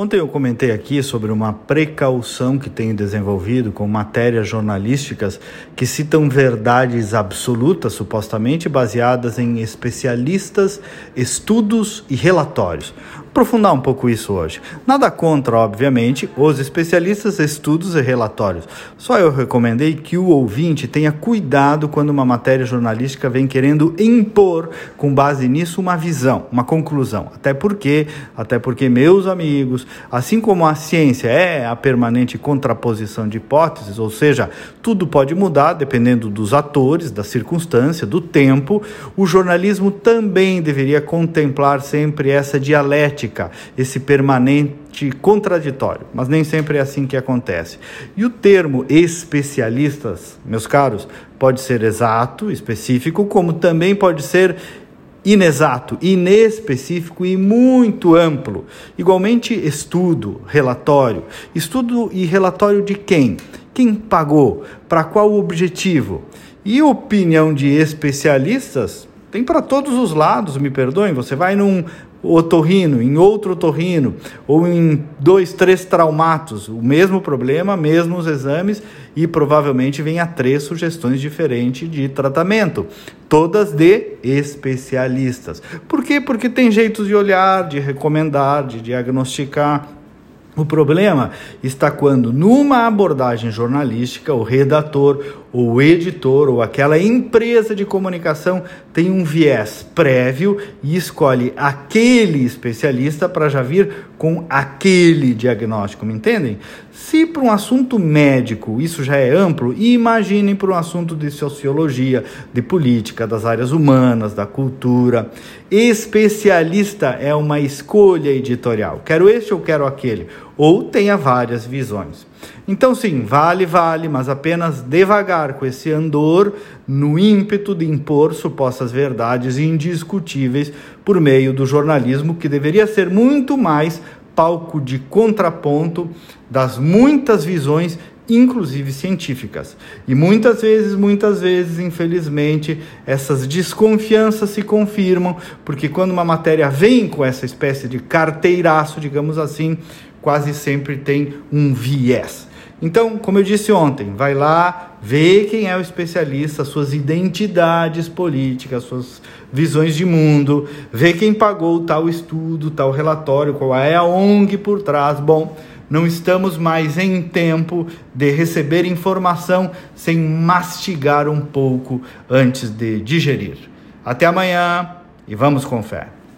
Ontem eu comentei aqui sobre uma precaução que tenho desenvolvido com matérias jornalísticas que citam verdades absolutas, supostamente baseadas em especialistas, estudos e relatórios aprofundar um pouco isso hoje. Nada contra, obviamente, os especialistas, estudos e relatórios. Só eu recomendei que o ouvinte tenha cuidado quando uma matéria jornalística vem querendo impor, com base nisso, uma visão, uma conclusão. Até porque, até porque, meus amigos, assim como a ciência é a permanente contraposição de hipóteses, ou seja, tudo pode mudar dependendo dos atores, da circunstância, do tempo, o jornalismo também deveria contemplar sempre essa dialética esse permanente contraditório, mas nem sempre é assim que acontece. E o termo especialistas, meus caros, pode ser exato, específico, como também pode ser inexato, inespecífico e muito amplo. Igualmente, estudo, relatório. Estudo e relatório de quem? Quem pagou? Para qual objetivo? E opinião de especialistas tem para todos os lados, me perdoem. Você vai num otorrino, em outro otorrino, ou em dois, três traumatos, o mesmo problema, mesmos exames, e provavelmente venha três sugestões diferentes de tratamento, todas de especialistas. Por quê? Porque tem jeitos de olhar, de recomendar, de diagnosticar. O problema está quando, numa abordagem jornalística, o redator, o editor, ou aquela empresa de comunicação tem um viés prévio e escolhe aquele especialista para já vir com aquele diagnóstico, me entendem? Se para um assunto médico isso já é amplo, imaginem para um assunto de sociologia, de política, das áreas humanas, da cultura. Especialista é uma escolha editorial. Quero este ou quero aquele. Ou tenha várias visões. Então, sim, vale, vale, mas apenas devagar com esse andor no ímpeto de impor supostas verdades indiscutíveis por meio do jornalismo, que deveria ser muito mais palco de contraponto das muitas visões inclusive científicas. E muitas vezes, muitas vezes, infelizmente, essas desconfianças se confirmam, porque quando uma matéria vem com essa espécie de carteiraço, digamos assim, quase sempre tem um viés. Então, como eu disse ontem, vai lá, vê quem é o especialista, suas identidades políticas, suas visões de mundo, vê quem pagou tal estudo, tal relatório, qual é a ONG por trás. Bom, não estamos mais em tempo de receber informação sem mastigar um pouco antes de digerir. Até amanhã e vamos com fé.